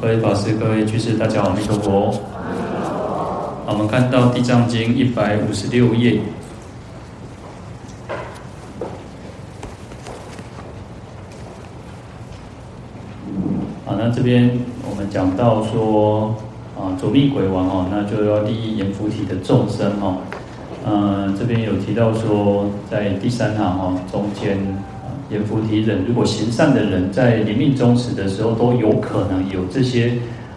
各位法师、各位居士，大家好，阿弥陀佛。我们看到《地藏经》一百五十六页。好，那这边我们讲到说，啊，左密鬼王哦，那就要利益阎浮提的众生哦。嗯，这边有提到说，在第三行哦中间。阎浮提人，如果行善的人，在临命终时的时候，都有可能有这些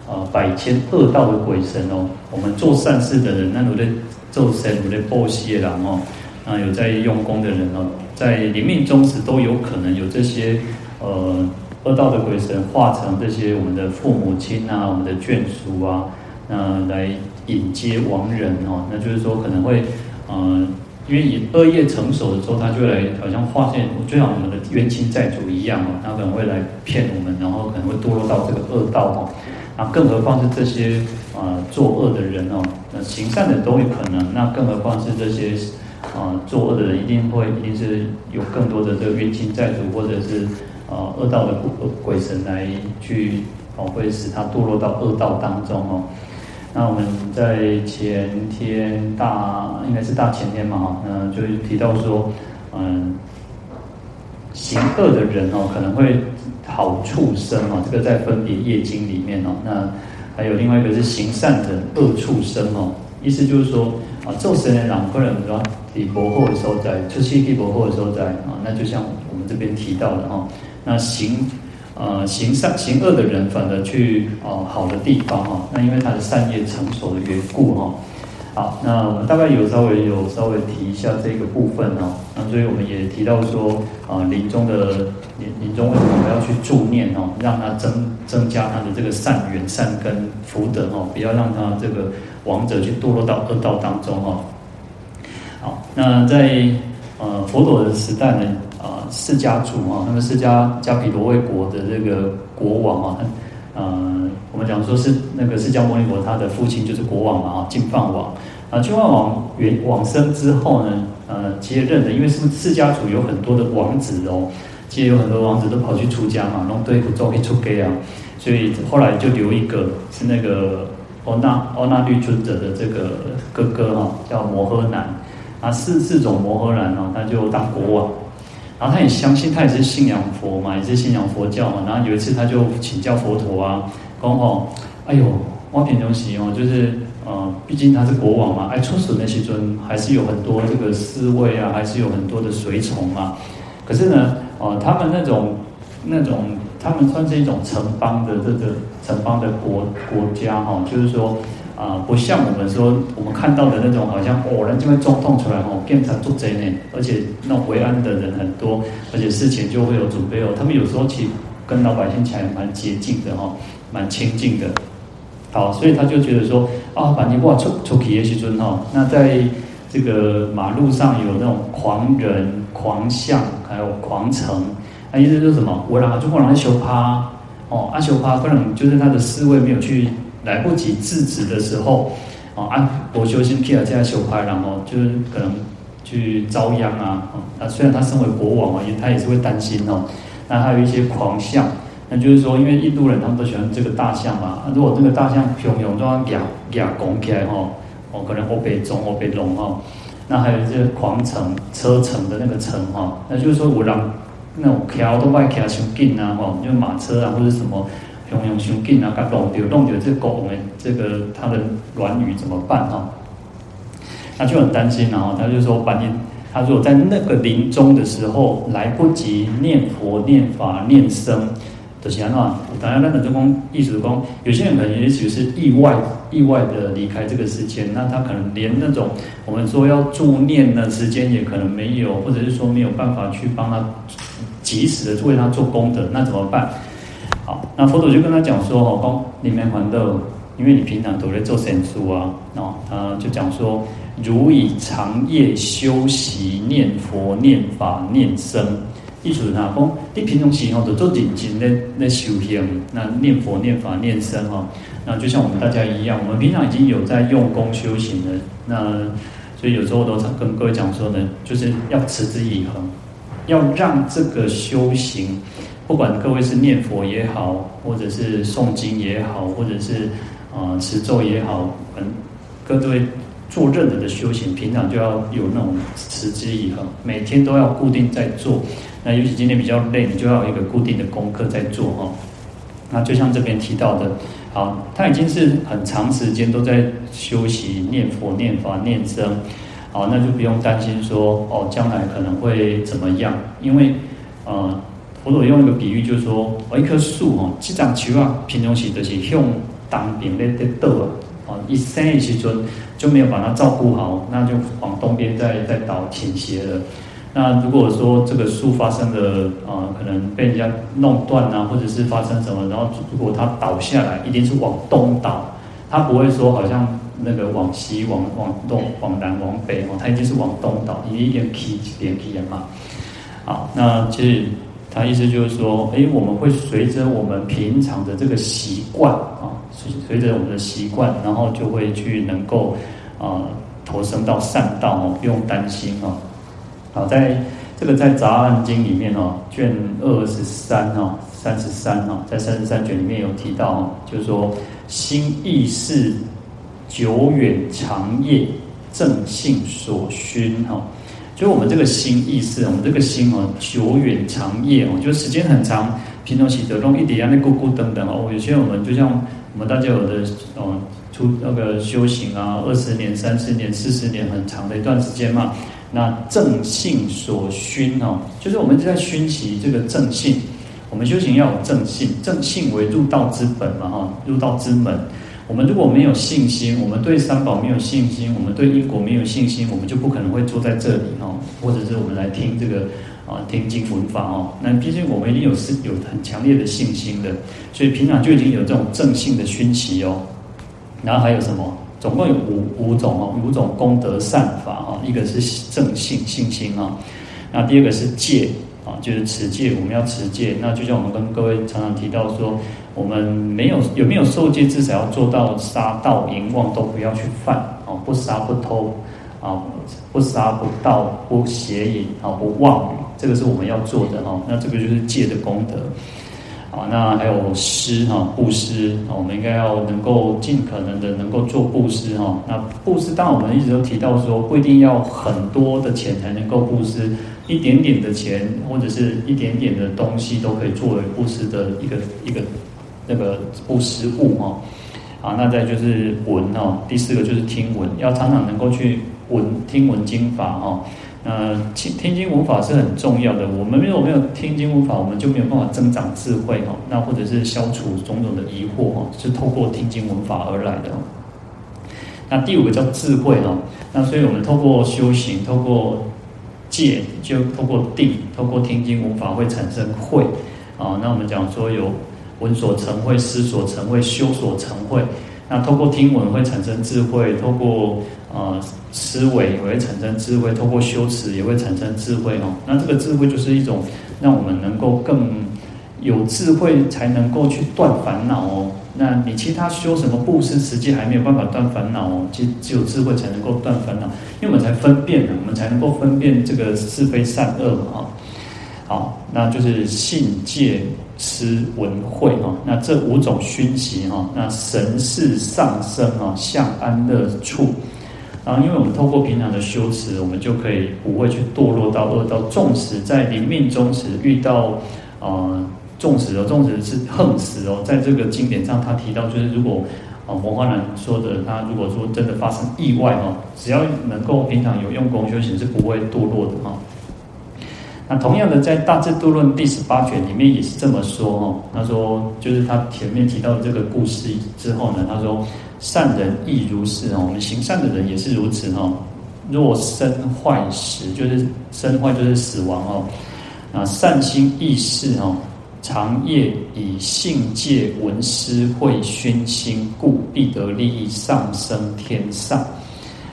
呃百千恶道的鬼神哦。我们做善事的人，那有的做神，有的报谢郎哦，那有在用功的人哦，在临命终时都有可能有这些呃恶道的鬼神化成这些我们的父母亲啊，我们的眷属啊，那来引接亡人哦。那就是说可能会呃。因为以恶业成熟的时候，他就来，好像化现，就像我们的冤亲债主一样哦，他可能会来骗我们，然后可能会堕落到这个恶道哦。那更何况是这些啊、作恶的人哦，那行善的都有可能，那更何况是这些啊、作恶的人，一定会一定是有更多的这个冤亲债主，或者是啊、恶道的鬼鬼神来去哦，会使他堕落到恶道当中哦。那我们在前天大应该是大前天嘛哈，嗯，就提到说，嗯，行恶的人哦，可能会好畜生哦，这个在分别业经里面哦。那还有另外一个是行善的恶畜生哦，意思就是说啊，做神的人可能说地薄厚的时候在，出去地薄厚的时候在啊，那就像我们这边提到的哈，那行。呃，行善行恶的人，反而去哦好的地方哈。那因为他的善业成熟的缘故哈。好，那我们大概有稍微有稍微提一下这个部分哦。那所以我们也提到说，啊，临终的临临终为什么我们要去助念哦，让他增增加他的这个善缘、善根、福德哦，不要让他这个亡者去堕落到恶道当中哦。好，那在呃佛陀的时代呢？啊，释迦族啊，那么释迦迦毗罗卫国的这个国王啊，呃，我们讲说是那个释迦牟尼佛他的父亲就是国王嘛啊，净饭王啊，净饭王原往生之后呢，呃，接任的，因为是释迦族有很多的王子哦，其实有很多王子都跑去出家嘛，然后对付做一出家啊，所以后来就留一个是那个欧那欧那律尊者的这个哥哥哈，叫摩诃男啊，四四种摩诃男哦，他就当国王。然后他也相信，他也是信仰佛嘛，也是信仰佛教嘛。然后有一次，他就请教佛陀啊，讲：“哦，哎呦，我品东西哦，就是呃，毕竟他是国王嘛，哎，出使那些尊还是有很多这个侍卫啊，还是有很多的随从嘛。可是呢，呃，他们那种那种，他们算是一种城邦的这个城邦的国国家哈、哦，就是说。”啊，不像我们说我们看到的那种，好像偶然就会中痛出来哦，变成做贼呢，而且那种为安的人很多，而且事前就会有准备哦。他们有时候其实跟老百姓起来蛮接近的哈，蛮亲近的。好，所以他就觉得说啊，反正哇，出出去也是尊哈。那在这个马路上有那种狂人、狂象，还有狂城，那意思就是什么？我俩就过来修趴哦，阿修趴可能就是他的思维没有去。来不及制止的时候，哦，按我修心皮尔这样修派，然后就是可能去遭殃啊。啊，虽然他身为国王啊，他也是会担心哦。那还有一些狂象，那就是说，因为印度人他们都喜欢这个大象嘛。如果这个大象平庸这样压压拱起来哈，哦，可能会被中或被龙哈。那还有这个狂城车城的那个城哈，那就是说我让那种桥都快桥修近啊，哈，就马车啊或者什么。用用胸劲啊，搞弄丢弄丢这狗们，这个它的卵语怎么办哈？他就很担心，然后他就说：把你他如果在那个临终的时候来不及念佛、念法、念僧的情况下，大家那个中公意思说，有些人可能也许是意外、意外的离开这个世间，那他可能连那种我们说要助念的时间也可能没有，或者是说没有办法去帮他及时的为他做功德，那怎么办？好，那佛陀就跟他讲说：“哦，光里面还的，因为你平常都在做善事啊，哦，他就讲说，如以长夜修习念佛、念法、念僧，意思是讲，你平常时候都做认真的在修行，那念佛、念法、念僧哈，那就像我们大家一样，我们平常已经有在用功修行了，那所以有时候都跟各位讲说呢，就是要持之以恒，要让这个修行。”不管各位是念佛也好，或者是诵经也好，或者是啊、呃、持咒也好，嗯，各位做任何的修行，平常就要有那种持之以恒，每天都要固定在做。那尤其今天比较累，你就要有一个固定的功课在做哈。那就像这边提到的，好，他已经是很长时间都在修习念佛、念法、念僧，好，那就不用担心说哦，将来可能会怎么样，因为呃。佛陀用一个比喻，就是说，哦，一棵树哦，这张树啊，平常时就是向东边在在倒啊，哦，一生的时阵就没有把它照顾好，那就往东边再再倒倾斜了。那如果说这个树发生的啊、呃，可能被人家弄断啊，或者是发生什么，然后如果它倒下来，一定是往东倒，它不会说好像那个往西、往往东、往南、往北哦，它一定是往东倒，一点起一点起的嘛。好，那其实。他意思就是说，诶，我们会随着我们平常的这个习惯啊，随随着我们的习惯，然后就会去能够啊投生到善道哦，不用担心哦。好，在这个在《杂阿经》里面哦，卷二十三哦，三十三哦，在三十三卷里面有提到哦，就是说心意识久远长业正性所熏哈。就我们这个心意识，我们这个心哦，久远长夜哦，就时间很长，平常喜得弄一点啊，那咕咕等等哦。有些我们就像我们大家有的哦，出那个修行啊，二十年、三十年、四十年，很长的一段时间嘛。那正性所熏哦，就是我们在熏习这个正性。我们修行要有正性，正性为入道之本嘛哈，入道之门。我们如果没有信心，我们对三宝没有信心，我们对因果没有信心，我们就不可能会坐在这里哦，或者是我们来听这个啊听经闻法哦。那毕竟我们一定有是有很强烈的信心的，所以平常就已经有这种正性的熏习哦。然后还有什么？总共有五五种哦，五种功德善法哦。一个是正性信心啊，那第二个是戒啊，就是持戒，我们要持戒。那就像我们跟各位常常提到说。我们没有有没有受戒，至少要做到杀盗淫妄都不要去犯哦，不杀不偷啊，不杀不盗不邪淫啊，不妄语，这个是我们要做的哈。那这个就是戒的功德啊。那还有施哈，布施，我们应该要能够尽可能的能够做布施哈。那布施，当我们一直都提到说，不一定要很多的钱才能够布施，一点点的钱或者是一点点的东西都可以作为布施的一个一个。那个不失误哈，啊，那再就是闻哦，第四个就是听闻，要常常能够去闻听闻经法哈。那听听经闻法是很重要的，我们如果没有听经闻法，我们就没有办法增长智慧哈。那或者是消除种种的疑惑哈，是透过听经闻法而来的。那第五个叫智慧哈，那所以我们透过修行，透过戒，就透过定，透过听经闻法会产生慧啊。那我们讲说有。闻所成慧，思所成慧，修所成慧。那透过听闻会产生智慧，透过呃思维也会产生智慧，透过修持也会产生智慧哦。那这个智慧就是一种让我们能够更有智慧，才能够去断烦恼哦。那你其他修什么布施，实际还没有办法断烦恼哦。其只有智慧才能够断烦恼，因为我们才分辨，我们才能够分辨这个是非善恶嘛。好，那就是信戒。持闻慧哈，那这五种熏习哈，那神是上升啊，向安乐处。然后，因为我们透过平常的修持，我们就可以不会去堕落到恶道。纵使在临命终时遇到啊，纵使哦，纵使是横死哦，在这个经典上他提到，就是如果啊，摩犍男说的，他如果说真的发生意外哈，只要能够平常有用功修行，是不会堕落的哈。同样的，在《大智度论》第十八卷里面也是这么说哦。他说，就是他前面提到的这个故事之后呢，他说，善人亦如是哦。我们行善的人也是如此哦。若身坏时，就是身坏就是死亡哦。啊，善心易逝哦，长夜以信戒闻思会熏心，故必得利益上升天上。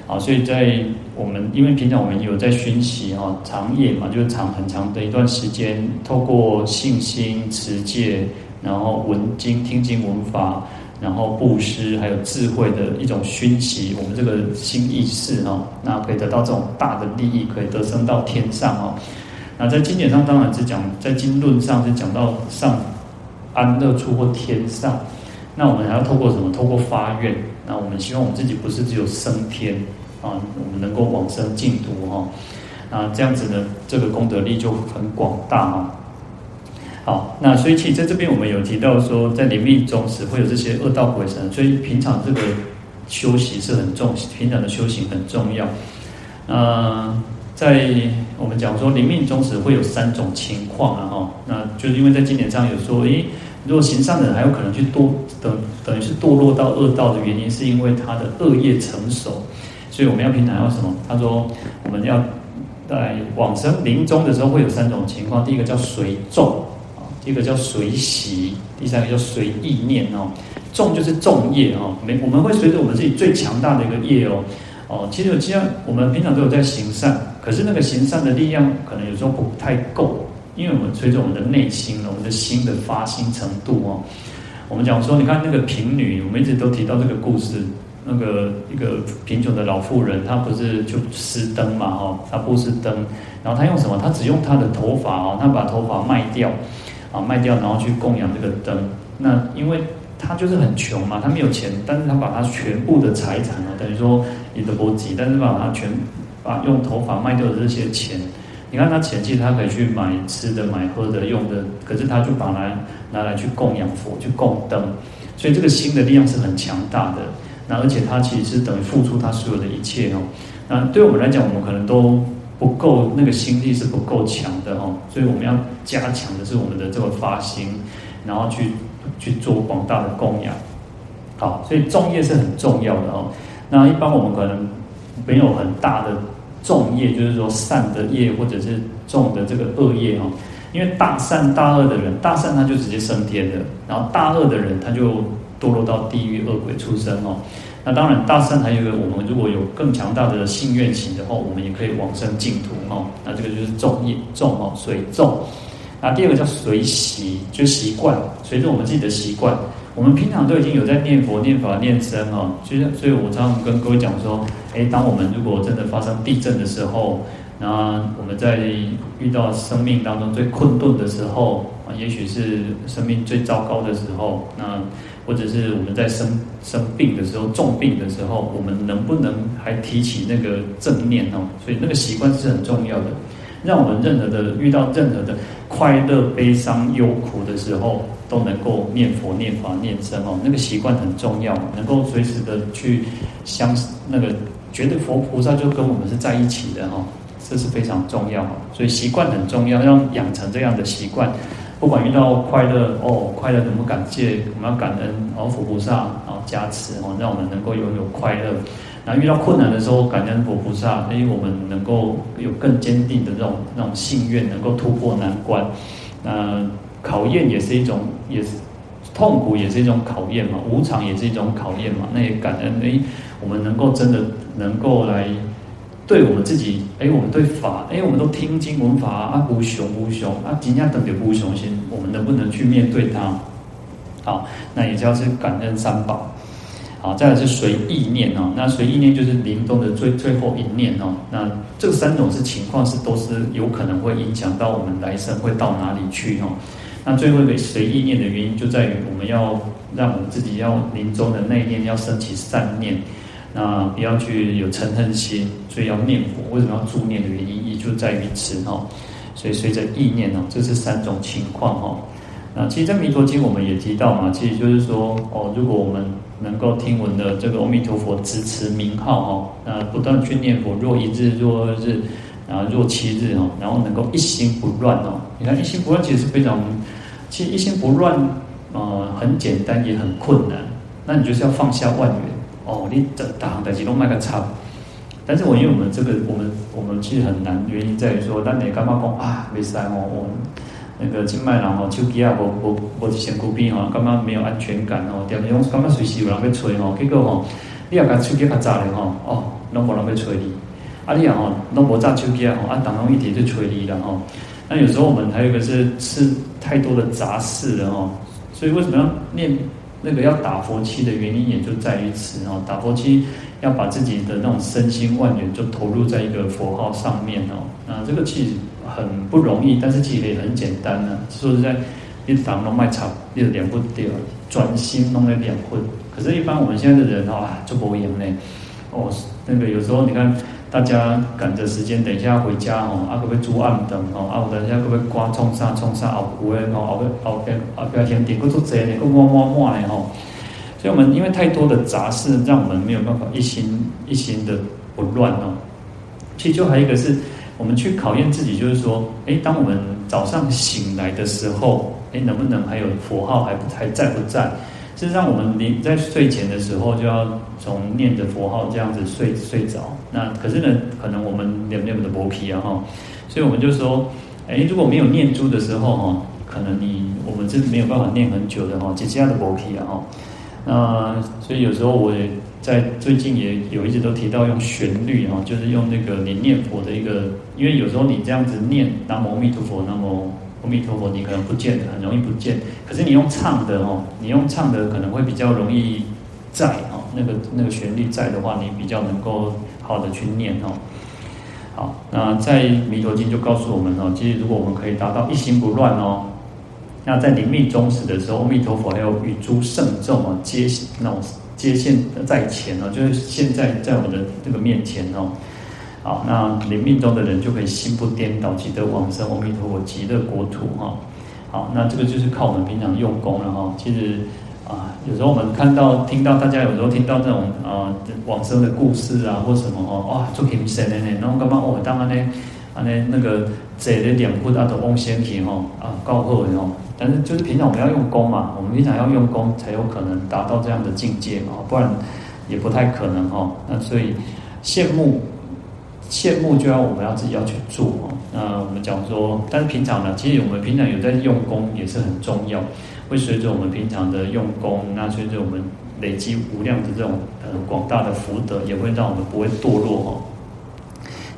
啊，所以在我们因为平常我们有在熏习哈，长夜嘛，就是长很长的一段时间，透过信心持戒，然后闻经听经闻法，然后布施，还有智慧的一种熏习，我们这个心意识哈，那可以得到这种大的利益，可以得升到天上哦。那在经典上当然是讲，在经论上是讲到上安乐处或天上。那我们还要透过什么？透过发愿。那我们希望我们自己不是只有升天啊，我们能够往生净土哈。那这样子呢，这个功德力就很广大哈。好，那所以其实在这边我们有提到说，在临命终时会有这些恶道鬼神，所以平常这个修习是很重，平常的修行很重要。嗯。在我们讲说临命终时会有三种情况啊哈，那就是因为在经典上有说，诶，如果行善的人还有可能去堕等等于是堕落到恶道的原因，是因为他的恶业成熟，所以我们要平常要什么？他说我们要在往生临终的时候会有三种情况，第一个叫随众啊，第一个叫随喜，第三个叫随意念哦。众就是众业哦，没我们会随着我们自己最强大的一个业哦。哦，其实既然我们平常都有在行善，可是那个行善的力量可能有时候不太够，因为我们随着我们的内心，我们的心的发心程度哦。我们讲说，你看那个贫女，我们一直都提到这个故事，那个一个贫穷的老妇人，她不是就施灯嘛，哦，她布施灯，然后她用什么？她只用她的头发哦，她把头发卖掉，啊，卖掉，然后去供养这个灯。那因为她就是很穷嘛，她没有钱，但是她把她全部的财产哦，等于说。你都不急，但是把它全把用头发卖掉的这些钱，你看他钱其实他可以去买吃的、买喝的、用的，可是他就把它拿来去供养佛、去供灯，所以这个心的力量是很强大的。那而且他其实是等于付出他所有的一切哦。那对我们来讲，我们可能都不够那个心力是不够强的哦，所以我们要加强的是我们的这个发心，然后去去做广大的供养。好，所以众业是很重要的哦。那一般我们可能没有很大的重业，就是说善的业或者是重的这个恶业哈。因为大善大恶的人，大善他就直接升天了，然后大恶的人他就堕落到地狱恶鬼出生哦。那当然大善还有一个，我们如果有更强大的信愿行的话，我们也可以往生净土哦。那这个就是重业重哦，随众。那第二个叫随习，就习惯，随着我们自己的习惯。我们平常都已经有在念佛、念法、念僧哦，其实，所以我常常跟各位讲说，诶，当我们如果真的发生地震的时候，那我们在遇到生命当中最困顿的时候啊，也许是生命最糟糕的时候，那或者是我们在生生病的时候、重病的时候，我们能不能还提起那个正念哦？所以那个习惯是很重要的，让我们任何的遇到任何的快乐、悲伤、忧苦的时候。都能够念佛、念法、念僧哦，那个习惯很重要，能够随时的去相那个觉得佛菩萨就跟我们是在一起的哈，这是非常重要。所以习惯很重要，要养成这样的习惯。不管遇到快乐哦，快乐怎么感谢？我们要感恩哦，佛菩萨然后加持哦，让我们能够拥有快乐。然后遇到困难的时候，感恩佛菩萨，因为我们能够有更坚定的这种那种信愿，能够突破难关。那。考验也是一种，也是痛苦，也是一种考验嘛。无常也是一种考验嘛。那也感恩，哎，我们能够真的能够来对我们自己，哎，我们对法，哎，我们都听经闻法啊，无穷无穷啊，今天等于无穷心，我们能不能去面对它？好，那也叫是感恩三宝。好，再来是随意念哦。那随意念就是临终的最最后一念哦。那这三种是情况是都是有可能会影响到我们来生会到哪里去哦。那最后一个随意念的原因，就在于我们要让我们自己要临终的那念要升起善念，那不要去有嗔恨心，所以要念佛。为什么要助念的原因，也就在于此哈。所以随着意念哦，这是三种情况哈。那其实，在《弥陀经》我们也提到嘛，其实就是说哦，如果我们能够听闻的这个阿弥陀佛直持名号哈，那不断去念佛，若一日，若二日。啊，若七日哦，然后能够一心不乱哦。你看一心不乱其实是非常，其实一心不乱，呃，很简单也很困难。那你就是要放下万缘哦，你这大行大吉都卖个差。但是我因为我们这个我们我们其实很难，原因在于说，但你干嘛讲啊？没事哦，我那个金麦郎哦，手机啊，无无无一身躯边哦，感觉没有安全感哦，点样感觉随时有人要催吼，结果吼，你也甲手机卡炸了吼，哦，拢无人要催你，啊，你啊吼，拢无炸手机啊吼，啊，当中一直就催你了吼。那有时候我们还有一个是吃太多的杂事了哦，所以为什么要念那个要打佛七的原因，也就在于此哦，打佛七要把自己的那种身心万缘就投入在一个佛号上面哦，那这个其实。很不容易，但是其实也很简单呢、啊。说实在，一堂都卖场，一两不掉，专心弄了两分。可是，一般我们现在的人哦，就不会赢嘞。哦，那个有时候你看，大家赶着时间，等一下回家哦，啊，可不可以煮暗灯哦？啊，我等一下可不可以刮冲沙冲沙熬糊的哦？熬个熬个熬个甜点，够做这呢，够摸摸摸嘞吼。所以，我们因为太多的杂事，让我们没有办法一心一心的不乱哦。其实，就还有一个是。我们去考验自己，就是说，哎，当我们早上醒来的时候，哎，能不能还有佛号还还在不在？事实上，我们你在睡前的时候就要从念着佛号这样子睡睡着。那可是呢，可能我们念念的薄皮啊哈，所以我们就说，哎，如果没有念珠的时候哈，可能你我们是没有办法念很久的哈，其他的薄皮啊哈。那所以有时候我也。在最近也有一直都提到用旋律哈，就是用那个你念佛的一个，因为有时候你这样子念南无阿弥陀佛，南无阿弥陀佛，你可能不见，很容易不见。可是你用唱的哦，你用唱的可能会比较容易在哦，那个那个旋律在的话，你比较能够好的去念哦。好，那在弥陀经就告诉我们哦，其实如果我们可以达到一心不乱哦，那在临命终时的时候，阿弥陀佛还有与诸圣众啊，接那种。接线在前哦，就是现在在我们的这个面前哦。好，那临命终的人就可以心不颠倒，即得往生阿弥陀佛极乐国土哈。好，那这个就是靠我们平常用功了哈。其实啊，有时候我们看到、听到大家有时候听到这种啊往生的故事啊，或什么哦，哇，做很神的呢，然后干嘛哦，当然呢，啊那那个这的脸部大的翁仙体哈啊，告贺哦。但是就是平常我们要用功嘛，我们平常要用功才有可能达到这样的境界啊，不然也不太可能哈。那所以羡慕羡慕就要我们要自己要去做哦。那我们讲说，但是平常呢，其实我们平常有在用功也是很重要，会随着我们平常的用功，那随着我们累积无量的这种呃广大的福德，也会让我们不会堕落哦。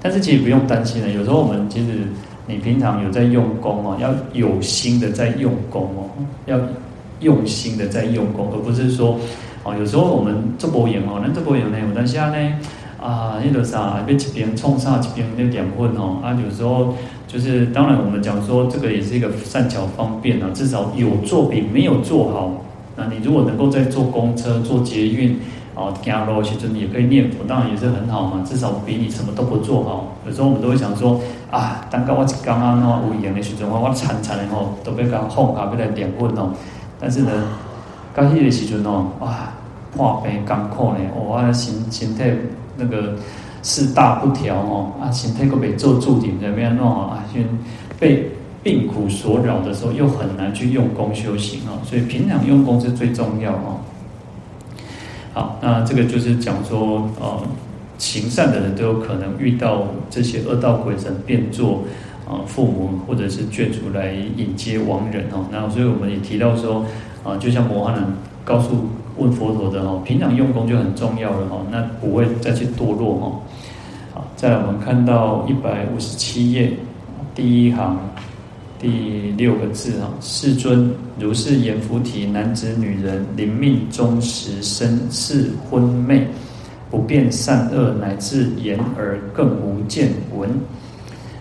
但是其实不用担心了，有时候我们其实。你平常有在用功哦，要有心的在用功哦，要用心的在用功，而不是说哦，有时候我们做播音哦，那做播音呢，有当下呢啊，那个啥，被一边冲上一边那点混哦，啊，有时候就是当然我们讲说这个也是一个善巧方便啊，至少有做比没有做好。那你如果能够在坐公车、坐捷运。哦，走路其实你也可以念佛，当然也是很好嘛。至少比你什么都不做好。有时候我们都会想说，啊，当刚我刚刚那无言的时阵，我我惨惨的吼，都被刚哄啊，被来点问哦。但是呢，刚起的时阵哦，哇，破病艰苦呢，我身身体那个四大不调哦，啊，身体个被做注定怎么样弄啊？因为被病苦所扰的时候，又很难去用功修行哦。所以平常用功是最重要哦。好，那这个就是讲说，呃，行善的人都有可能遇到这些恶道鬼神变作啊、父母或者是眷属来迎接亡人哦。那所以我们也提到说，啊、就像摩澜人告诉问佛陀的哦，平常用功就很重要了哈，那不会再去堕落哈。好，再来我们看到一百五十七页第一行。第六个字哈，世尊如是阎浮提男子女人临命终时身是昏昧，不辨善恶，乃至言耳更无见闻。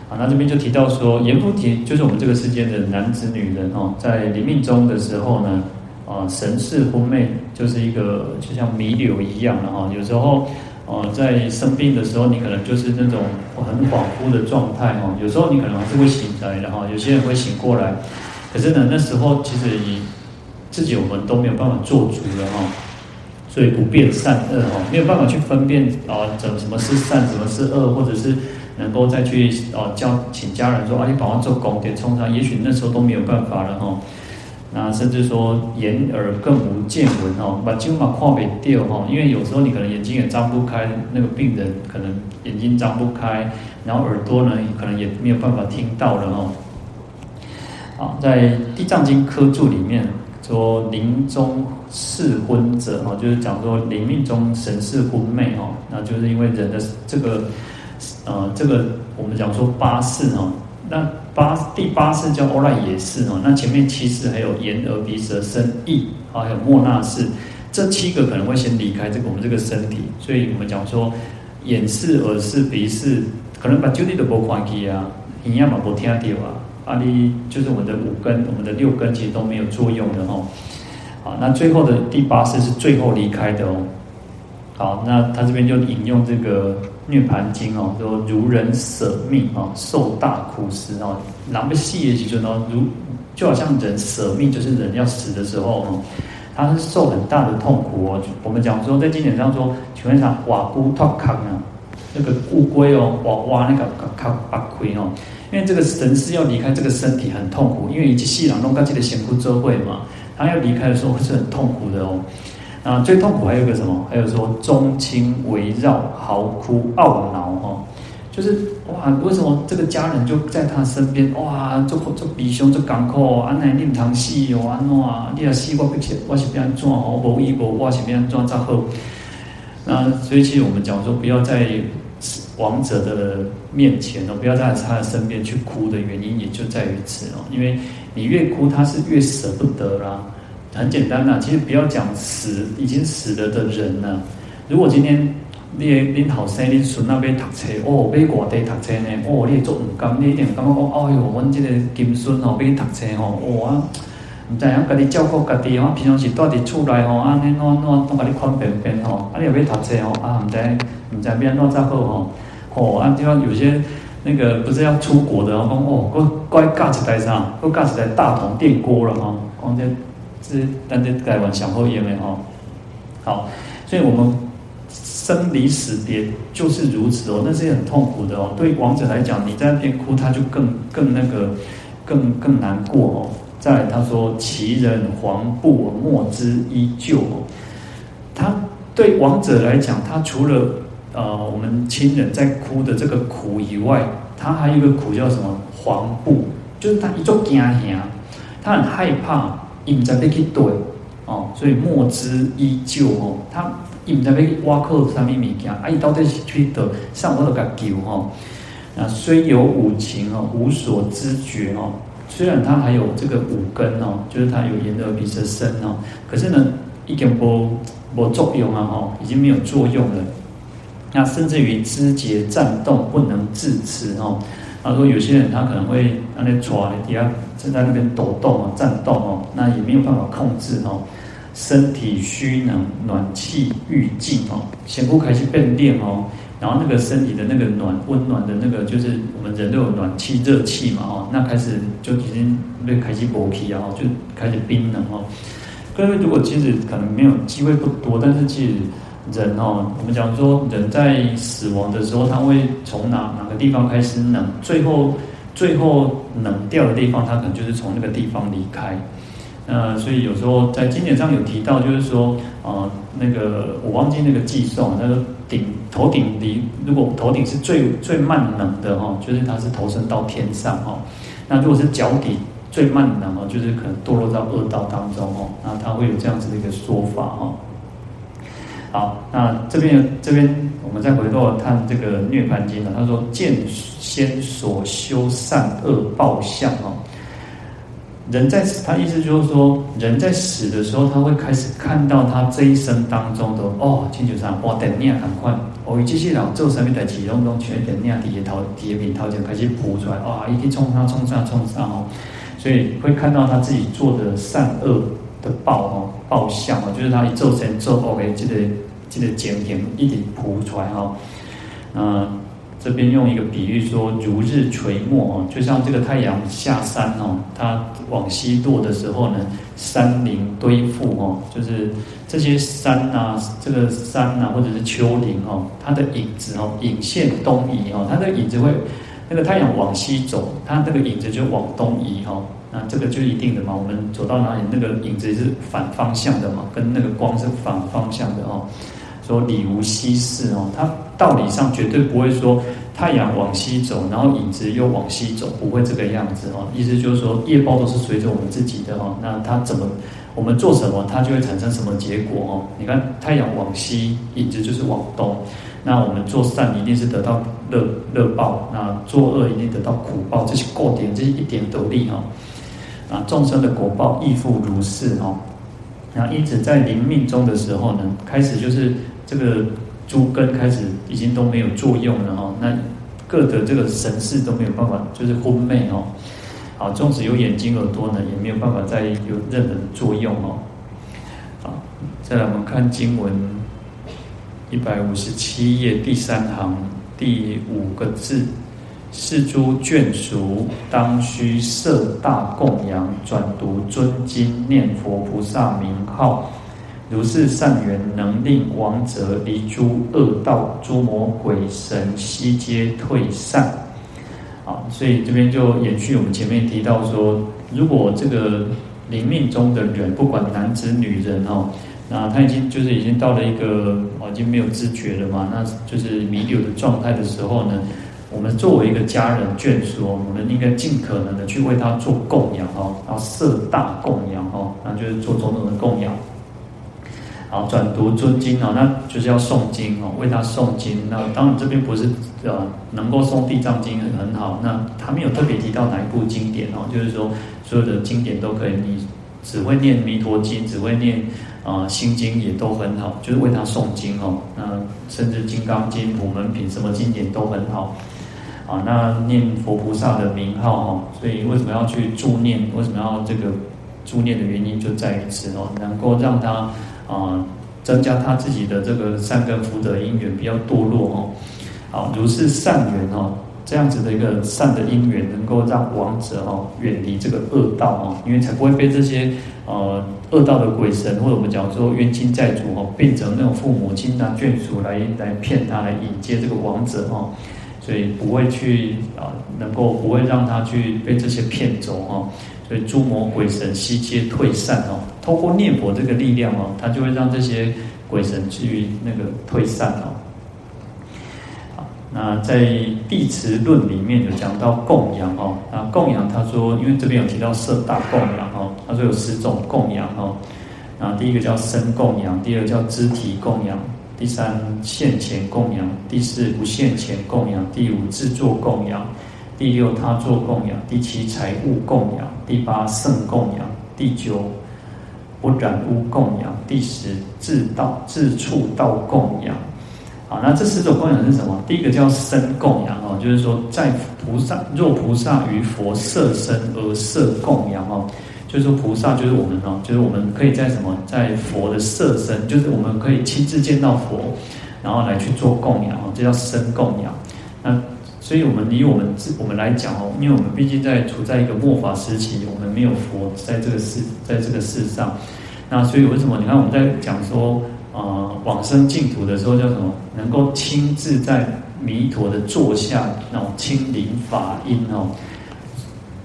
啊，那这边就提到说，阎浮提就是我们这个世间的男子女人哦，在临命终的时候呢，啊，神似昏昧，就是一个就像弥留一样的哈，有时候。哦，在生病的时候，你可能就是那种很恍惚的状态哦。有时候你可能还是会醒来的哈，有些人会醒过来。可是呢，那时候其实你自己我们都没有办法做主了哈，所以不辨善恶哈，没有办法去分辨啊，怎什么是善，什么是恶，或者是能够再去哦叫请家人说啊，你帮我做功德冲上，也许那时候都没有办法了哈。那甚至说眼耳更无见闻哦，把睛嘛看不掉哈，因为有时候你可能眼睛也张不开，那个病人可能眼睛张不开，然后耳朵呢可能也没有办法听到了哦。好，在《地藏经》科注里面说，临终识昏者哈，就是讲说临命中神识昏昧哈，那就是因为人的这个呃这个我们讲说八识哈，那八第八识叫阿赖耶识哈，那前面七识还有眼耳鼻舌身意啊，还有莫那识，这七个可能会先离开这个我们这个身体，所以我们讲说眼识、耳识、鼻识，可能把九地都无看去啊，营养嘛无听到啊。阿力就是我们的五根，我们的六根其实都没有作用的哦。好，那最后的第八识是最后离开的哦。好，那他这边就引用这个《涅槃经》哦，说如人舍命哦，受大苦时哦，然后细也其实呢，如就好像人舍命，就是人要死的时候哦，他是受很大的痛苦哦。我们讲说在经典上说，请问一下瓦姑托康啊，那个乌龟哦，哇哇那个卡巴亏哦。因为这个神是要离开这个身体很痛苦，因为以及细朗弄跟这个贤苦周会嘛，他要离开的时候是很痛苦的哦。啊，最痛苦还有个什么？还有说中亲围绕，嚎哭懊恼哈，就是哇，为什么这个家人就在他身边？哇，做做比胸做港口，安奈念堂戏哟，安诺啊，你啊戏我不是我是变怎哦？无依无我是变怎才好？那所以其实我们讲说，不要在。亡者的面前哦，不要在他的身边去哭的原因，也就在于此哦。因为你越哭，他是越舍不得啦。很简单呐，其实不要讲死已经死了的人呢。如果今天你你后生你孙那边读册哦，被外地读册呢，哦，你做唔甘，你一定感觉讲，哎呦，阮这个金孙哦，被读册吼，哇，唔知影家己照顾家己哦，平常时住伫厝内吼，啊，你怎怎拢家己款便便吼，啊，你又要读册吼，啊，唔知唔知变怎才好吼。哦，啊，就像有些那个不是要出国的，哦，讲哦，乖乖挂起来上，都挂起来大同电锅了哈，光这这但这改完想后也没有。好，所以我们生离死别就是如此哦，那是很痛苦的哦。对王者来讲，你在那边哭，他就更更那个更更难过哦。再来，他说其人黄布莫之依旧哦，他对王者来讲，他除了呃，我们亲人在哭的这个苦以外，他还有一个苦叫什么？黄布，就是他一做惊吓，他很害怕，因在被去对哦，所以莫之依旧哦，他因在被挖克上面物件，啊，伊到底是去的上我都甲救哈，那虽有五情哦，无所知觉哦，虽然他还有这个五根哦，就是他有眼耳鼻舌身哦，可是呢，已经无无作用啊哈，已经没有作用了。那甚至于肢节颤动不能自持哦，他说有些人他可能会那里抓底下正在那边抖动哦，颤动哦，那也没有办法控制哦，身体虚冷，暖气欲尽哦，先不开始变电哦，然后那个身体的那个暖温暖的那个就是我们人都有暖气热气嘛哦，那开始就已经被开始磨皮啊，就开始冰冷哦。各位如果其实可能没有机会不多，但是其实。人哦，我们讲说人在死亡的时候，他会从哪哪个地方开始冷？最后最后冷掉的地方，他可能就是从那个地方离开。呃，所以有时候在经典上有提到，就是说，呃，那个我忘记那个计算，那个顶头顶离，如果头顶是最最慢冷的哈，就是他是投身到天上哈。那如果是脚底最慢冷哦，就是可能堕落到恶道当中哦。那他会有这样子的一个说法哈。好，那这边这边我们再回头看这个《涅槃经》呢，他说见先所修善恶报相哦，人在死，他意思就是说，人在死的时候，他会开始看到他这一生当中的哦，亲像啥，哇，等念赶快，哦，这些人做生命的启动中全等念底下头底下面头就开始浮出来，哇，一定冲上冲上冲上哦，所以会看到他自己做的善恶。的报哦，报相哦，就是他一做成做 OK，这个这个剪影一直铺出来哈。嗯，这边用一个比喻说，如日垂没哦，就像这个太阳下山哦，它往西落的时候呢，山林堆覆哦，就是这些山呐，这个山呐，或者是丘陵哦，它的影子哦，影线东移哦，它的影子会，那个太阳往西走，它那个影子就往东移哈。那这个就一定的嘛，我们走到哪里，那个影子是反方向的嘛，跟那个光是反方向的哦。说理无稀释哦，它道理上绝对不会说太阳往西走，然后影子又往西走，不会这个样子哦。意思就是说，业报都是随着我们自己的哦。那它怎么，我们做什么，它就会产生什么结果哦。你看，太阳往西，影子就是往东。那我们做善一定是得到乐乐报，那做恶一定得到苦报，这些过点，这些一点得力哈。啊，众生的果报亦复如是哈。然后因此在临命终的时候呢，开始就是这个。诸根开始已经都没有作用了哈，那各的这个神识都没有办法，就是昏昧哦。好，纵使有眼睛耳朵呢，也没有办法再有任何作用哦。好，再来我们看经文一百五十七页第三行第五个字：是诸眷属当须设大供养，转读尊经，念佛菩萨名号。如是善缘，能令亡者离诸恶道，诸魔鬼神悉皆退散。啊，所以这边就延续我们前面提到说，如果这个临命终的人，不管男子女人哦，那他已经就是已经到了一个哦，已经没有知觉了嘛，那就是弥留的状态的时候呢，我们作为一个家人眷属，我们应该尽可能的去为他做供养哦，然后设大供养哦，那就是做种种的供养。好，转读尊经哦，那就是要诵经哦，为他诵经。那当然这边不是呃能够诵地藏经很好，那他没有特别提到哪一部经典哦，就是说所有的经典都可以，你只会念弥陀经，只会念啊、呃、心经也都很好，就是为他诵经哦。那甚至金刚经、普门品什么经典都很好啊。那念佛菩萨的名号哦，所以为什么要去助念？为什么要这个助念的原因就在于此哦，能够让他。啊，增加他自己的这个善根福德因缘，比较堕落哦。好，如是善缘哦，这样子的一个善的因缘，能够让王者哦远离这个恶道哦，因为才不会被这些呃恶道的鬼神或者我们讲说冤亲债主哦，变成那种父母亲啊眷属来来骗他，来引接这个王者哦，所以不会去啊，能够不会让他去被这些骗走哦。所以诸魔鬼神悉皆退散哦，透过念佛这个力量哦，它就会让这些鬼神去那个退散哦。好，那在《地持论》里面有讲到供养哦，那供养他说，因为这边有提到设大供养哦，他说有十种供养哦，那第一个叫身供养，第二个叫肢体供养，第三现前供养，第四不现前供养，第五自作供养。第六他作供养，第七财物供养，第八胜供养，第九不染污供养，第十自道自处道供养。好，那这四种供养是什么？第一个叫身供养哦，就是说在菩萨若菩萨于佛设身而设供养哦，就是说菩萨就是我们哦，就是我们可以在什么在佛的色身，就是我们可以亲自见到佛，然后来去做供养哦，这叫身供养。那所以，我们以我们自我们来讲哦，因为我们毕竟在处在一个末法时期，我们没有佛在这个世，在这个世上。那所以为什么？你看我们在讲说，呃，往生净土的时候叫什么？能够亲自在弥陀的座下那种亲临法音哦。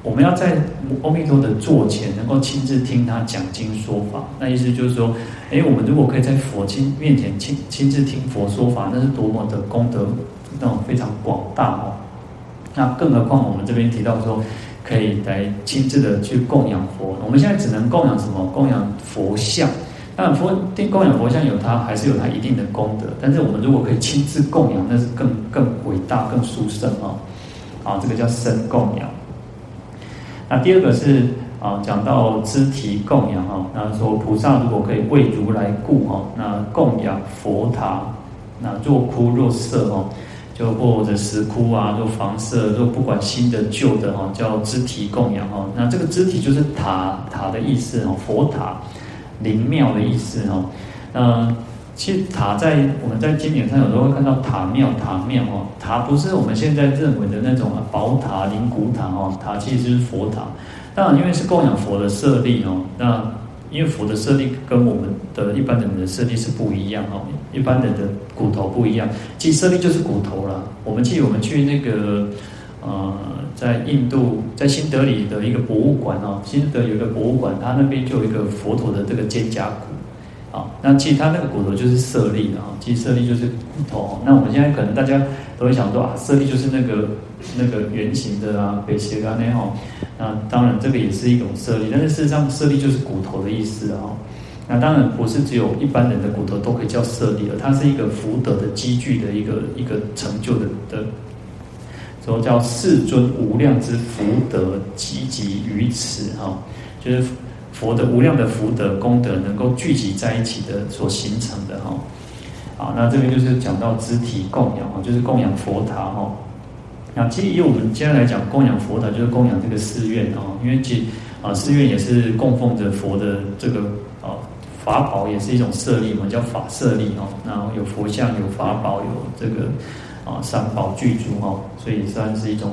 我们要在阿弥陀的座前，能够亲自听他讲经说法。那意思就是说，诶，我们如果可以在佛亲面前亲亲自听佛说法，那是多么的功德。那种非常广大哦，那更何况我们这边提到说，可以来亲自的去供养佛。我们现在只能供养什么？供养佛像。当然佛供养佛像有它还是有它一定的功德，但是我们如果可以亲自供养，那是更更伟大、更殊胜啊！啊，这个叫身供养。那第二个是啊，讲到肢体供养哈，那说菩萨如果可以为如来故哈，那供养佛塔，那若枯若色哦。就或者石窟啊，若房舍，若不管新的旧的哈，叫肢体供养哈。那这个肢体就是塔塔的意思哦，佛塔、灵庙的意思哦。那其实塔在我们在经典上有时候会看到塔庙、塔庙哦。塔不是我们现在认为的那种啊宝塔、灵骨塔哦，塔其实是佛塔。当然，因为是供养佛的舍利哦，那。因为佛的舍利跟我们的一般人的舍利是不一样哦，一般人的骨头不一样，其实舍利就是骨头啦。我们记得我们去那个呃，在印度在新德里的一个博物馆哦，新德有一个博物馆，它那边就有一个佛陀的这个肩胛骨好，那其实它那个骨头就是舍利啊，其实舍利就是骨头。那我们现在可能大家都会想说啊，舍利就是那个那个圆形的啊，北斜干那哈。那当然这个也是一种舍利，但是事实上舍利就是骨头的意思啊。那当然不是只有一般人的骨头都可以叫舍利了，它是一个福德的积聚的一个一个成就的的，所以叫世尊无量之福德积集于此哈，就是。佛的无量的福德功德能够聚集在一起的所形成的哈，啊，那这边就是讲到肢体供养哈，就是供养佛塔哈。那其实以我们今天来讲，供养佛塔就是供养这个寺院哦，因为其啊寺院也是供奉着佛的这个啊法宝，也是一种舍利嘛，叫法舍利哦。然后有佛像，有法宝，有这个啊三宝具足哈，所以算是一种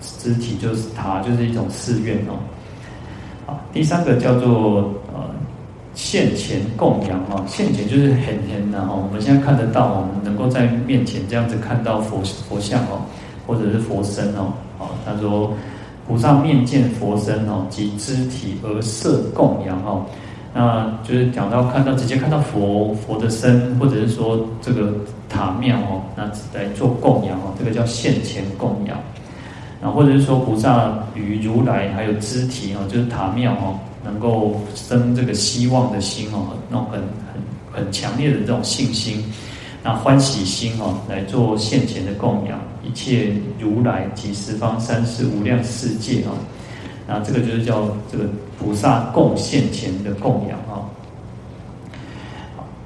肢体，就是塔，就是一种寺院哦。啊第三个叫做呃现前供养哈，现前就是很很的哈，我们现在看得到，我们能够在面前这样子看到佛佛像哦，或者是佛身哦，啊，他说菩萨面见佛身哦，及肢体而设供养哦，那就是讲到看到直接看到佛佛的身，或者是说这个塔庙哦，那来做供养哦，这个叫现前供养。啊，或者是说菩萨与如来还有肢体哦，就是塔庙哦，能够生这个希望的心哦，那种很很很强烈的这种信心，那欢喜心哦，来做现前的供养，一切如来及十方三世无量世界哦，那这个就是叫这个菩萨供现前的供养哦。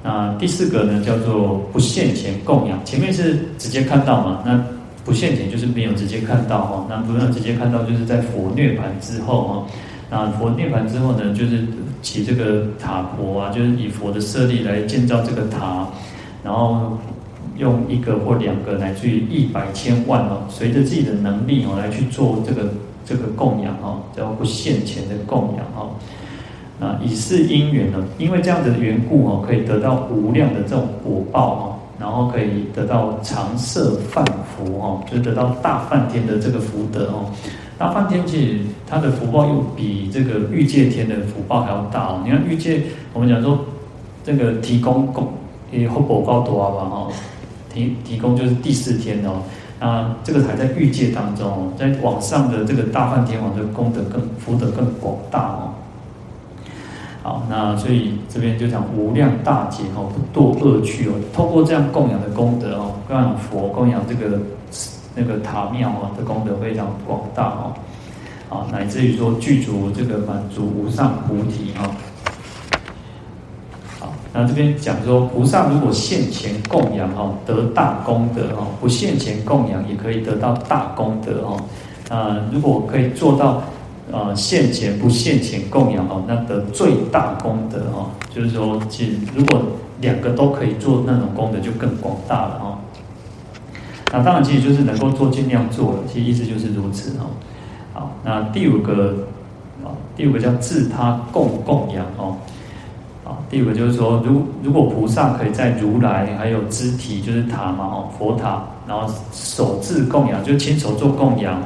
那第四个呢，叫做不现前供养，前面是直接看到嘛，那。不现前就是没有直接看到哈，那不能直接看到，就是在佛涅槃之后哈，那佛涅槃之后呢，就是起这个塔婆啊，就是以佛的舍利来建造这个塔，然后用一个或两个乃至于一百千万哦，随着自己的能力哦来去做这个这个供养哦，叫不现前的供养哦，那以是因缘呢，因为这样的缘故哦，可以得到无量的这种果报哦。然后可以得到常设梵福哦，就是得到大梵天的这个福德哦。大梵天其实他的福报又比这个欲界天的福报还要大哦。你看欲界，我们讲说这个提供供也福报高多啊吧哈，提提供就是第四天哦。那这个还在欲界当中，在往上的这个大梵天王的功德更福德更广大哦。好，那所以这边就讲无量大劫哦，不堕恶趣哦。通过这样供养的功德哦，供养佛、供养这个那个塔庙哦的功德非常广大哦。啊，乃至于说具足这个满足无上菩提啊。好，那这边讲说菩萨如果现前供养哦，得大功德哦；不现前供养也可以得到大功德哦。啊，如果可以做到。呃，现前不现前供养哦，那得最大功德哦。就是说，其实如果两个都可以做那种功德，就更广大了哦。那当然，其实就是能够做，尽量做了。其实意思就是如此哦。好，那第五个啊，第五个叫自他共供养哦。啊，第五个就是说，如如果菩萨可以在如来还有肢体，就是塔嘛哦，佛塔，然后手自供养，就亲手做供养，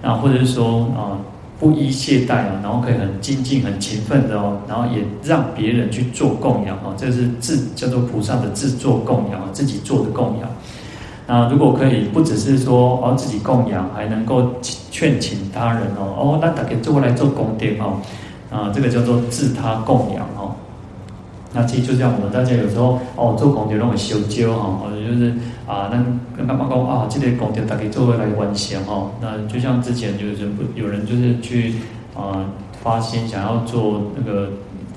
那或者是说啊。不依懈怠啊，然后可以很精进、很勤奋的哦，然后也让别人去做供养哦，这是自叫做菩萨的自作供养，自己做的供养。那如果可以，不只是说哦自己供养，还能够劝请他人哦，哦那大家做过来做功德哦，啊这个叫做自他供养哦。那其实就像我们大家有时候哦做功德那种修教哈，或者就是啊，那跟他们讲啊，这类功德大家做回来完成哈。那就像之前就是不有人就是去啊发心想要做那个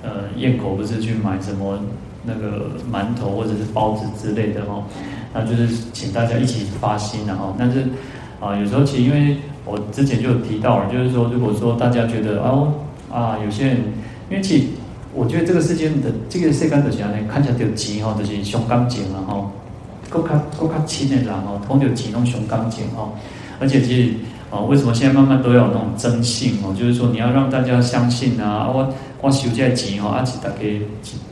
呃堰口不是去买什么那个馒头或者是包子之类的哈，那就是请大家一起发心然后，但是啊有时候其实因为我之前就有提到了，就是说如果说大家觉得哦啊有些人因为其实。我觉得这个世间的这个世间的人呢，看起来就急哈，就是胸干净了吼，够较够较亲的人吼，通着钱拢上干净吼。而且其实啊，为什么现在慢慢都有那种征信哦？就是说你要让大家相信啊，我我收这钱哦，而且大家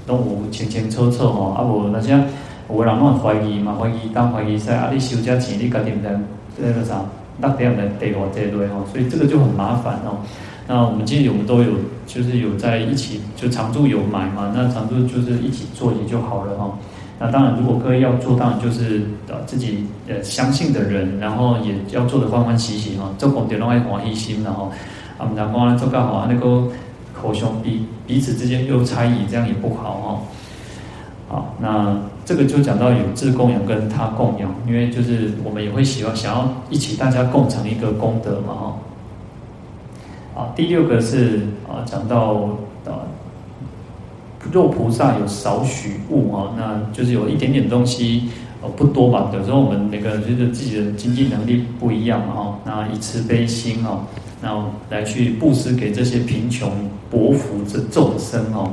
都有清清楚楚吼，啊无那些有人拢怀疑嘛，怀疑当怀疑噻啊，你收这钱，你家己唔知这个啥，那点来对我这类吼，所以这个就很麻烦哦。那我们其实我们都有，就是有在一起，就常住有买嘛。那常住就是一起做也就好了哈。那当然，如果各位要做，当然就是呃自己呃相信的人，然后也要做的欢欢喜喜哈，做功德拢爱欢喜心，然后啊，然后做刚好那个口兄彼彼此之间又猜疑，这样也不好哈。好，那这个就讲到有自供养跟他供养，因为就是我们也会喜欢想要一起大家共成一个功德嘛哈。啊，第六个是啊，讲到啊，若菩萨有少许物啊，那就是有一点点东西，呃，不多吧。有时候我们每个人觉得自己的经济能力不一样哈，那以慈悲心哦，然后来去布施给这些贫穷薄福之众生哦，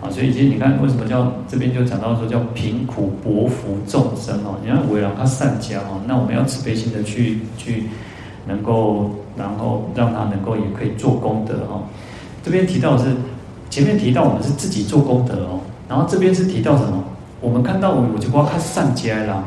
啊，所以其实你看为什么叫这边就讲到说叫贫苦薄福众生哦，你看为了他善家哦，那我们要慈悲心的去去能够。然后让他能够也可以做功德哦。这边提到的是前面提到我们是自己做功德哦，然后这边是提到什么？我们看到我我就不要看善家啦。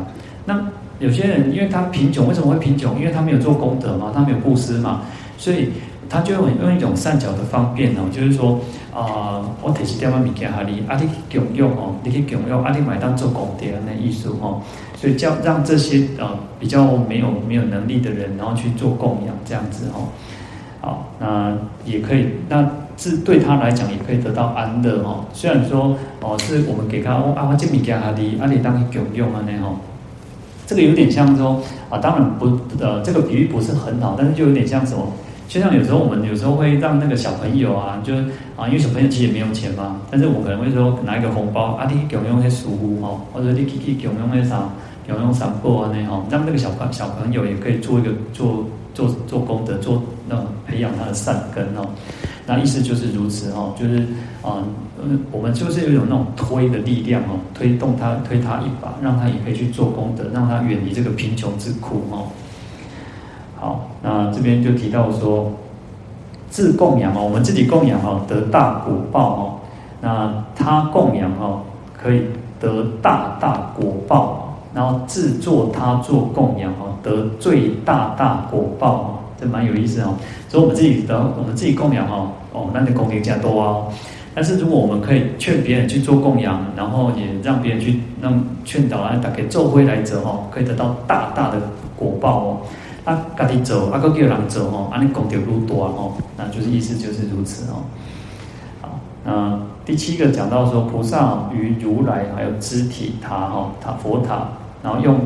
那有些人因为他贫穷，为什么会贫穷？因为他没有做功德嘛，他没有布施嘛，所以他就用用一种善巧的方便哦，就是说啊、呃，我提起电话米给哈利，阿弟共用哦，你可以共用，阿弟买当做功德那意思哦。所以叫让这些呃比较没有没有能力的人，然后去做供养这样子哦，好，那也可以，那是对他来讲也可以得到安乐哦。虽然说哦是我们给他哦阿华金米给阿里阿里当给用啊那吼，这个有点像说啊，当然不呃这个比喻不是很好，但是就有点像什么。就像有时候我们有时候会让那个小朋友啊，就啊，因为小朋友其实也没有钱嘛，但是我可能会说拿一个红包，啊，你给我用些书哦，或者你去去给我用些啥，给我用三布啊那哦，让那个小朋小朋友也可以做一个做做做功德，做那种培养他的善根哦。那意思就是如此哦，就是啊，我们就是有一种那种推的力量哦，推动他推他一把，让他也可以去做功德，让他远离这个贫穷之苦哦。好，那这边就提到说，自供养哦，我们自己供养哦，得大果报哦。那他供养哦，可以得大大果报。然后自作他做供养哦，得最大大果报哦，这蛮有意思哦。所以我们自己的，我们自己供养哦，哦，那你供给加多啊。但是如果我们可以劝别人去做供养，然后也让别人去让劝导啊打给做回来者哦，可以得到大大的果报哦。啊，家己做，啊，个叫人做吼，安尼功德愈大吼，那就是意思就是如此哦。好，那第七个讲到说，菩萨于如来还有肢体塔哈塔佛塔，然后用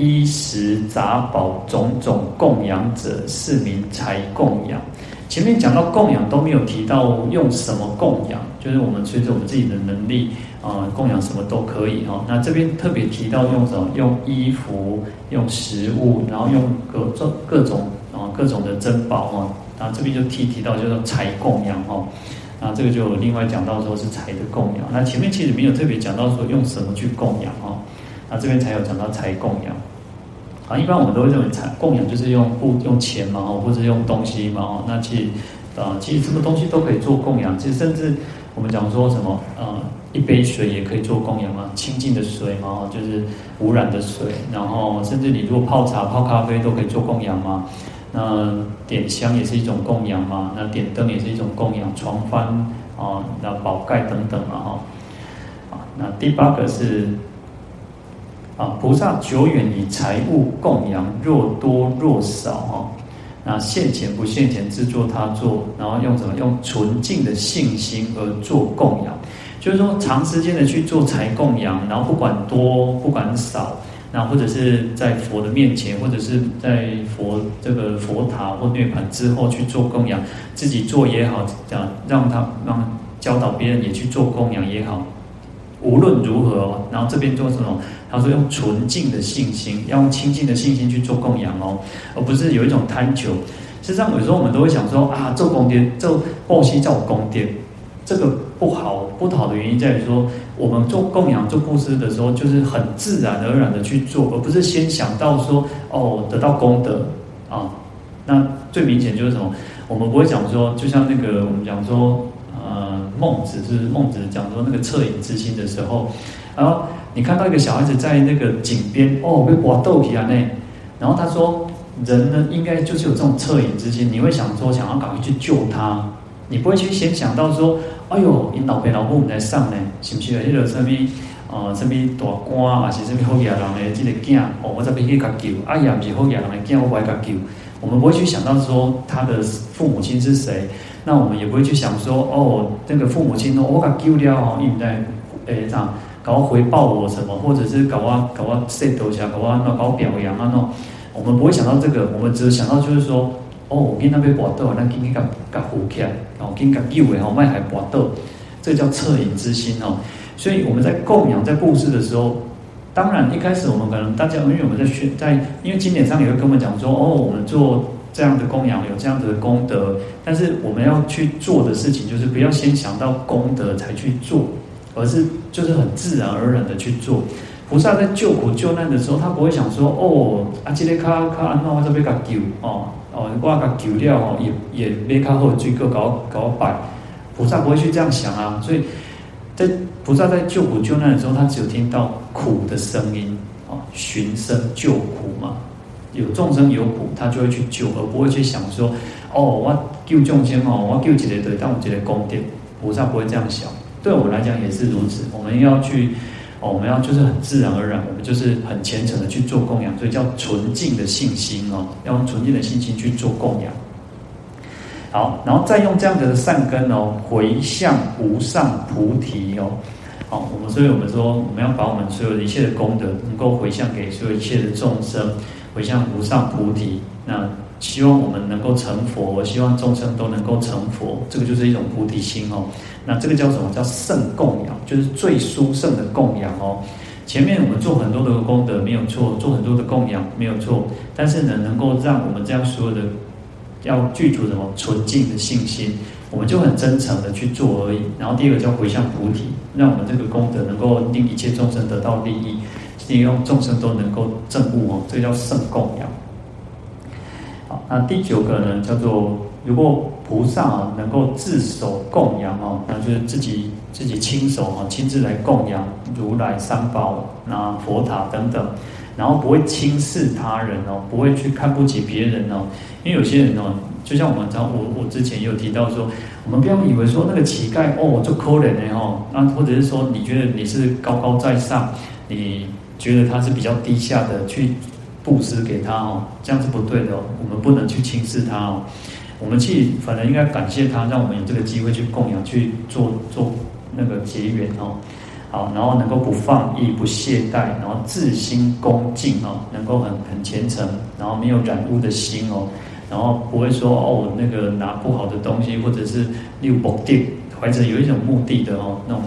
衣食杂宝种种供养者，是名财供养。前面讲到供养都没有提到用什么供养，就是我们随着我们自己的能力。啊，供养什么都可以哈。那这边特别提到用什么？用衣服、用食物，然后用各种各种啊各种的珍宝哈。那这边就提提到叫做财供养哈。那这个就另外讲到说是财的供养。那前面其实没有特别讲到说用什么去供养哈。那这边才有讲到财供养。啊，一般我们都会认为财供养就是用物用钱嘛，或者用东西嘛。那其实啊，其实什么东西都可以做供养。其实甚至我们讲说什么呃。一杯水也可以做供养嘛，清净的水嘛，就是无染的水。然后甚至你如果泡茶、泡咖啡都可以做供养嘛。那点香也是一种供养嘛。那点灯也是一种供养，床幡啊，那宝盖等等嘛哈。啊，那第八个是啊，菩萨久远以财物供养，若多若少哈。那现钱不现钱，自作他做，然后用什么？用纯净的信心而做供养。就是说，长时间的去做财供养，然后不管多不管少，那或者是在佛的面前，或者是在佛这个佛塔或涅槃之后去做供养，自己做也好，这样让他让教导别人也去做供养也好，无论如何，然后这边做什么？他说用纯净的信心，要用清净的信心去做供养哦，而不是有一种贪求。实际上，有时候我们都会想说啊，做供殿，做报喜做功德。这个不好，不好的原因在于说，我们做供养、做布施的时候，就是很自然而然的去做，而不是先想到说，哦，得到功德啊。那最明显就是什么？我们不会讲说，就像那个我们讲说，孟子是孟子讲说那个恻隐之心的时候，然后你看到一个小孩子在那个井边，哦，被挖豆皮啊那，然后他说。人呢，应该就是有这种恻隐之心，你会想说想要赶快去救他，你不会去先想到说，哎呦，你老爸老母来上呢，是不是啊？迄个什么哦，什么大官，还是什么好野人的这个囝，哦，我这边去甲救，啊，也不是好野人的囝，我不爱甲救。我们不会去想到说他的父母亲是谁，那我们也不会去想说，哦，那个父母亲哦，我甲救了哦，因为诶，这样搞回报我什么，或者是搞我搞我说多下，搞我那搞表扬啊那。我们不会想到这个，我们只是想到就是说，哦，我跟那边搏斗，那今天甲甲扶起来，哦，跟甲救诶，吼，卖还搏斗，这叫恻隐之心哦。所以我们在供养、在布施的时候，当然一开始我们可能大家，因为我们在学，在因为经典上也会跟我们讲说，哦，我们做这样的供养有这样子的功德，但是我们要去做的事情，就是不要先想到功德才去做，而是就是很自然而然的去做。菩萨在救苦救难的时候，他不会想说：“哦，啊，这个卡卡安怎我这边甲救哦哦，我甲救了哦，也也没卡好追个搞搞摆。”菩萨不会去这样想啊。所以在菩萨在救苦救难的时候，他只有听到苦的声音哦，寻声救苦嘛。有众生有苦，他就会去救，而不会去想说：“哦，我救众生哦，我救几个对，但我几个功德。”菩萨不会这样想。对我们来讲也是如此，我们要去。哦，我们要就是很自然而然，我们就是很虔诚的去做供养，所以叫纯净的信心哦，要用纯净的信心去做供养。好，然后再用这样的善根哦，回向无上菩提哦。好，我们所以我们说，我们要把我们所有的一切的功德，能够回向给所有一切的众生，回向无上菩提。那希望我们能够成佛，我希望众生都能够成佛，这个就是一种菩提心哦。那这个叫什么？叫圣供养，就是最殊胜的供养哦。前面我们做很多的功德没有错，做很多的供养没有错，但是呢，能够让我们这样所有的要具足什么纯净的信心，我们就很真诚的去做而已。然后第二个叫回向菩提，让我们这个功德能够令一切众生得到利益，利用众生都能够证悟哦，这叫圣供养。好，那第九个呢，叫做如果。菩萨，能够自手供养哦，那就是自己自己亲手哈，亲自来供养如来三宝、那佛塔等等，然后不会轻视他人哦，不会去看不起别人哦，因为有些人哦，就像我们常我我之前有提到说，我们不要以为说那个乞丐哦就可怜的哦，那或者是说你觉得你是高高在上，你觉得他是比较低下的去布施给他哦，这样是不对的哦，我们不能去轻视他哦。我们去，反而应该感谢他，让我们有这个机会去供养，去做做那个结缘哦。好，然后能够不放逸、不懈怠，然后自心恭敬哦，能够很很虔诚，然后没有染污的心哦，然后不会说哦那个拿不好的东西，或者是六目的，怀着有一种目的的哦那种，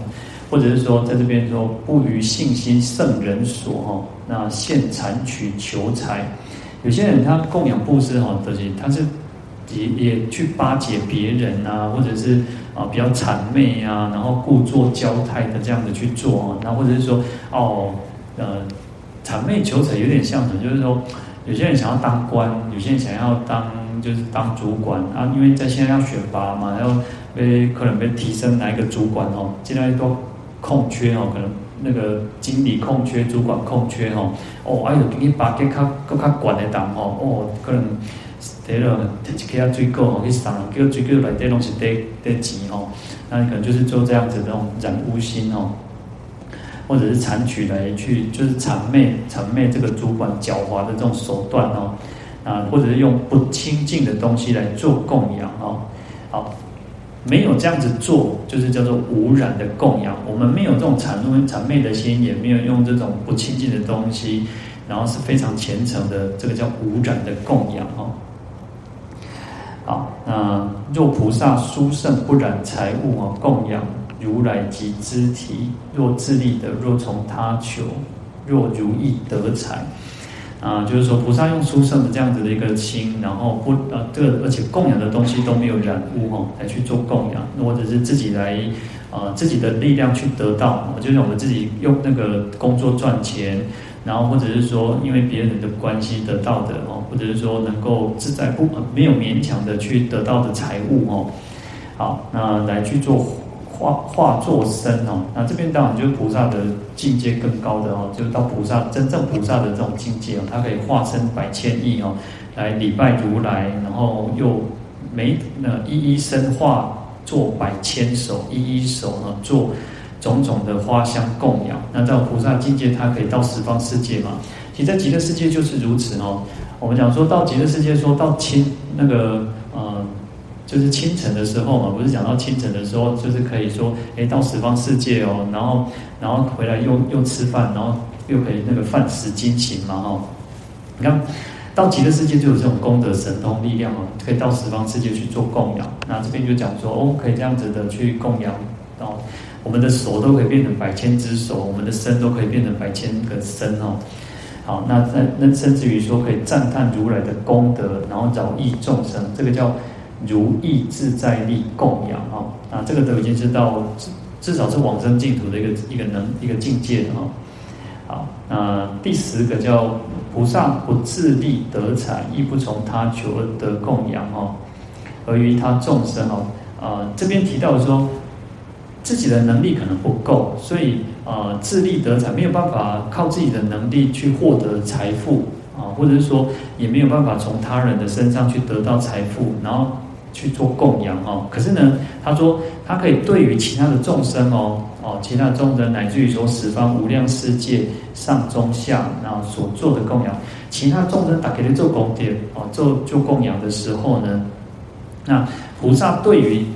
或者是说在这边说不于信心圣人所哦，那现残取求财，有些人他供养布施哈，德行他是。也也去巴结别人啊，或者是啊比较谄媚啊，然后故作娇态的这样子去做啊，那或者是说哦呃谄媚求财有点像什么？就是说有些人想要当官，有些人想要当就是当主管啊，因为在现在要选拔嘛，然后被可能被提升哪一个主管哦，现在都空缺哦，可能那个经理空缺、主管空缺哦，哦哎呦给你把给他给他管的当哦。哦可能。得了，一起给他追够哦，去上叫追够来这东西得得钱哦，那你可能就是做这样子的那种染污心哦，或者是残取来去就是谄媚谄媚这个主管狡猾的这种手段哦，啊，或者是用不清净的东西来做供养哦，没有这样子做，就是叫做无染的供养。我们没有这种谄媚谄媚的心，也没有用这种不清净的东西，然后是非常虔诚的，这个叫无染的供养哦。好，那若菩萨殊胜不染财物啊，供养如来及肢体；若自利的，若从他求，若如意得财，啊，就是说菩萨用殊胜的这样子的一个心，然后不啊，这个而且供养的东西都没有染污哦，来去做供养，那或者是自己来啊自己的力量去得到，就是我们自己用那个工作赚钱。然后或者是说，因为别人的关系得到的哦，或者是说能够自在不没有勉强的去得到的财物哦，好，那来去做化化作身哦，那这边当然就是菩萨的境界更高的哦，就是到菩萨真正菩萨的这种境界哦，它可以化身百千亿哦，来礼拜如来，然后又每那一一身化做百千手，一一手呢做种种的花香供养。那在菩萨境界，他可以到十方世界嘛？其实，在极乐世界就是如此哦。我们讲说到极乐世界，说到清那个呃，就是清晨的时候嘛，不是讲到清晨的时候，就是可以说，哎，到十方世界哦，然后然后回来又又吃饭，然后又可以那个饭食精勤嘛，哈。你看到极乐世界就有这种功德神通力量哦，可以到十方世界去做供养。那这边就讲说，哦，可以这样子的去供养，哦我们的手都可以变成百千只手，我们的身都可以变成百千个身哦。好，那那那甚至于说可以赞叹如来的功德，然后饶益众生，这个叫如意自在力供养哈。啊，这个都已经是到至至少是往生净土的一个一个能一个境界啊。好，那第十个叫菩萨不自力得财，亦不从他求而得供养哦，而于他众生哦。啊，这边提到说。自己的能力可能不够，所以呃自力得财没有办法靠自己的能力去获得财富啊，或者是说也没有办法从他人的身上去得到财富，然后去做供养哦。可是呢，他说他可以对于其他的众生哦哦，其他的众生乃至于说十方无量世界上中下，然后所做的供养，其他众生打给你做供点哦，做做供养的时候呢，那菩萨对于。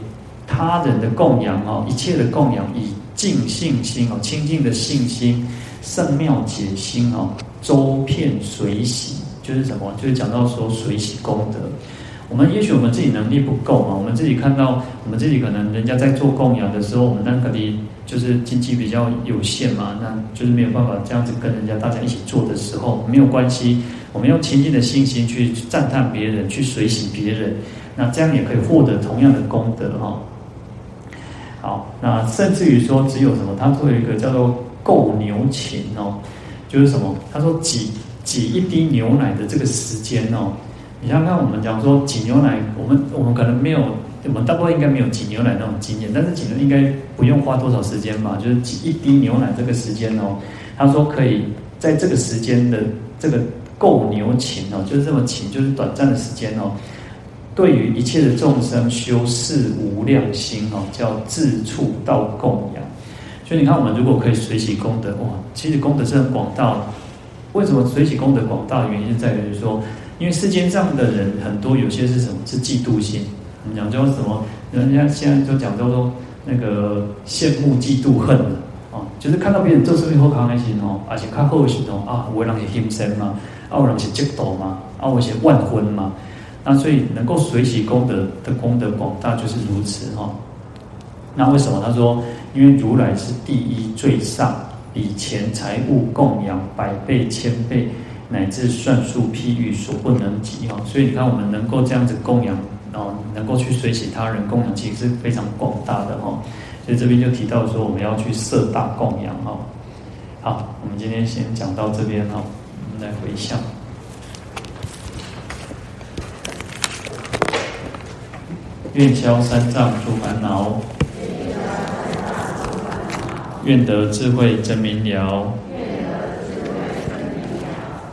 他人的供养哦，一切的供养以净信心哦，清净的信心，圣妙解心哦，周遍随喜，就是什么？就是讲到说随喜功德。我们也许我们自己能力不够嘛，我们自己看到我们自己可能人家在做供养的时候，我们那个里就是经济比较有限嘛，那就是没有办法这样子跟人家大家一起做的时候，没有关系，我们用清净的信心去赞叹别人，去随喜别人，那这样也可以获得同样的功德哈。好，那甚至于说，只有什么？他做一个叫做购牛禽哦，就是什么？他说挤挤一滴牛奶的这个时间哦，你想想看，我们讲说挤牛奶，我们我们可能没有，我们大部分应该没有挤牛奶那种经验，但是挤牛应该不用花多少时间吧？就是挤一滴牛奶这个时间哦，他说可以在这个时间的这个够牛禽哦，就是这么勤，就是短暂的时间哦。对于一切的众生修四无量心哦，叫自处到供养。所以你看，我们如果可以随喜功德，哇，其实功德是很广大的。为什么随喜功德广大的原因是在于说，因为世间上的人很多，有些是什么？是嫉妒心。我们讲叫什么？人家现在都讲叫做那个羡慕、嫉妒、恨啊，就是看到别人做事情好开心哦，而且看后续哦啊，我让你心生嘛，啊，我让你嫉妒嘛，啊，我是万分嘛。那所以能够随喜功德的功德广大就是如此哈。那为什么他说？因为如来是第一最上，比前财物供养百倍千倍，乃至算数譬喻所不能及哈。所以你看，我们能够这样子供养，然后能够去随喜他人供养，其实是非常广大的哈。所以这边就提到说，我们要去设大供养哈。好，我们今天先讲到这边哈，我们来回向。愿消三障诸烦恼，愿得智慧真明了，